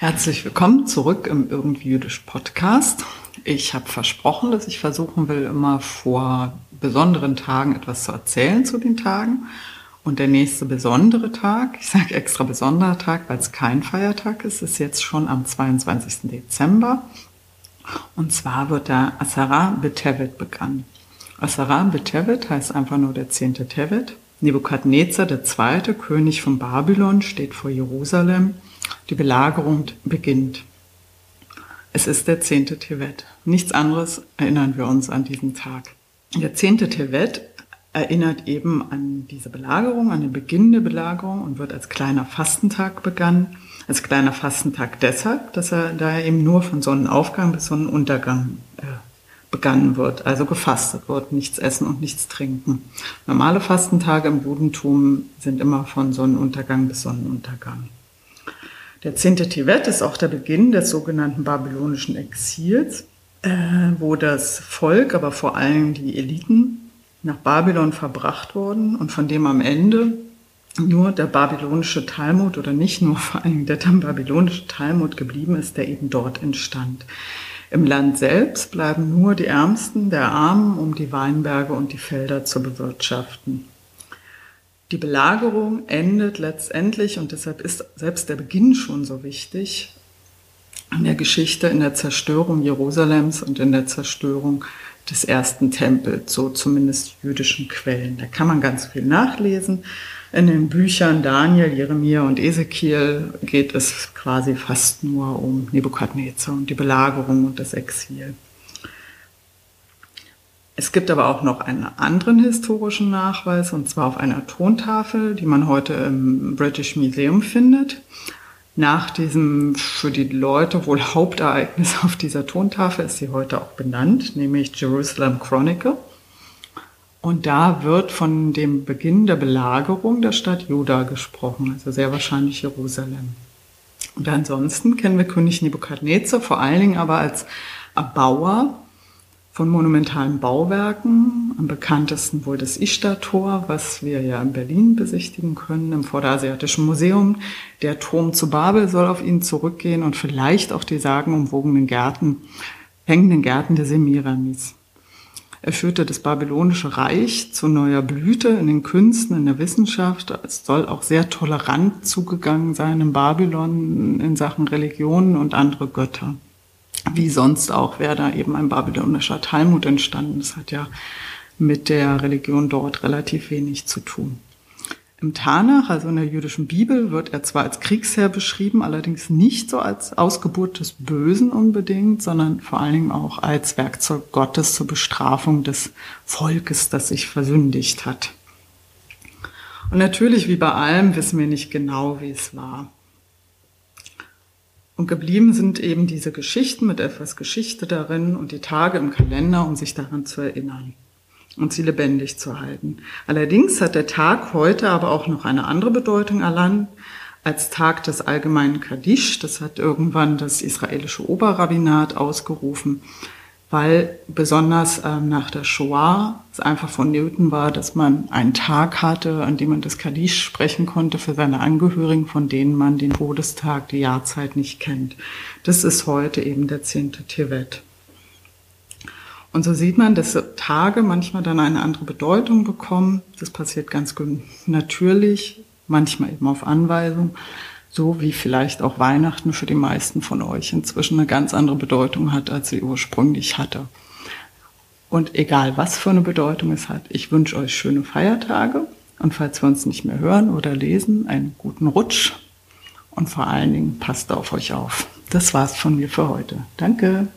Herzlich willkommen zurück im Irgendwie Jüdisch Podcast. Ich habe versprochen, dass ich versuchen will, immer vor besonderen Tagen etwas zu erzählen zu den Tagen. Und der nächste besondere Tag, ich sage extra besonderer Tag, weil es kein Feiertag ist, ist jetzt schon am 22. Dezember. Und zwar wird der Asara Betevet begangen. Asara Betevet heißt einfach nur der zehnte Tevet. Nebukadnezar, der zweite König von Babylon, steht vor Jerusalem. Die Belagerung beginnt. Es ist der zehnte Tevet. Nichts anderes erinnern wir uns an diesen Tag. Der zehnte Tevet erinnert eben an diese Belagerung, an den Beginn der Belagerung und wird als kleiner Fastentag begangen. Als kleiner Fastentag deshalb, dass er da eben nur von Sonnenaufgang bis Sonnenuntergang äh, begangen wird, also gefastet wird, nichts essen und nichts trinken. Normale Fastentage im Judentum sind immer von Sonnenuntergang bis Sonnenuntergang. Der zehnte Tevet ist auch der Beginn des sogenannten babylonischen Exils, äh, wo das Volk, aber vor allem die Eliten nach Babylon verbracht wurden und von dem am Ende nur der babylonische Talmud oder nicht nur vor allem der babylonische Talmud geblieben ist, der eben dort entstand. Im Land selbst bleiben nur die Ärmsten der Armen, um die Weinberge und die Felder zu bewirtschaften. Die Belagerung endet letztendlich, und deshalb ist selbst der Beginn schon so wichtig, in der Geschichte, in der Zerstörung Jerusalems und in der Zerstörung des ersten Tempels, so zumindest jüdischen Quellen. Da kann man ganz viel nachlesen. In den Büchern Daniel, Jeremia und Ezekiel geht es quasi fast nur um Nebukadnezar und die Belagerung und das Exil. Es gibt aber auch noch einen anderen historischen Nachweis, und zwar auf einer Tontafel, die man heute im British Museum findet. Nach diesem für die Leute wohl Hauptereignis auf dieser Tontafel ist sie heute auch benannt, nämlich Jerusalem Chronicle. Und da wird von dem Beginn der Belagerung der Stadt Juda gesprochen, also sehr wahrscheinlich Jerusalem. Und ansonsten kennen wir König Nebukadnezar vor allen Dingen aber als Erbauer von monumentalen Bauwerken. Am bekanntesten wohl das Ishtar-Tor, was wir ja in Berlin besichtigen können, im Vorderasiatischen Museum. Der Turm zu Babel soll auf ihn zurückgehen und vielleicht auch die sagenumwogenen Gärten, hängenden Gärten der Semiramis. Er führte das babylonische Reich zu neuer Blüte in den Künsten, in der Wissenschaft. Es soll auch sehr tolerant zugegangen sein in Babylon in Sachen Religionen und andere Götter wie sonst auch wäre da eben ein babylonischer Talmud entstanden. Das hat ja mit der Religion dort relativ wenig zu tun. Im Tanach, also in der jüdischen Bibel, wird er zwar als Kriegsherr beschrieben, allerdings nicht so als Ausgeburt des Bösen unbedingt, sondern vor allen Dingen auch als Werkzeug Gottes zur Bestrafung des Volkes, das sich versündigt hat. Und natürlich, wie bei allem, wissen wir nicht genau, wie es war. Und geblieben sind eben diese Geschichten mit etwas Geschichte darin und die Tage im Kalender, um sich daran zu erinnern und sie lebendig zu halten. Allerdings hat der Tag heute aber auch noch eine andere Bedeutung erlangt als Tag des allgemeinen Kaddisch. Das hat irgendwann das israelische Oberrabbinat ausgerufen weil besonders ähm, nach der Shoah es einfach vonnöten war, dass man einen Tag hatte, an dem man das Kaddisch sprechen konnte für seine Angehörigen, von denen man den Todestag, die Jahrzeit nicht kennt. Das ist heute eben der zehnte Tevet. Und so sieht man, dass Tage manchmal dann eine andere Bedeutung bekommen. Das passiert ganz natürlich, manchmal eben auf Anweisung so wie vielleicht auch Weihnachten für die meisten von euch inzwischen eine ganz andere Bedeutung hat, als sie ursprünglich hatte. Und egal, was für eine Bedeutung es hat, ich wünsche euch schöne Feiertage und falls wir uns nicht mehr hören oder lesen, einen guten Rutsch und vor allen Dingen passt auf euch auf. Das war's von mir für heute. Danke.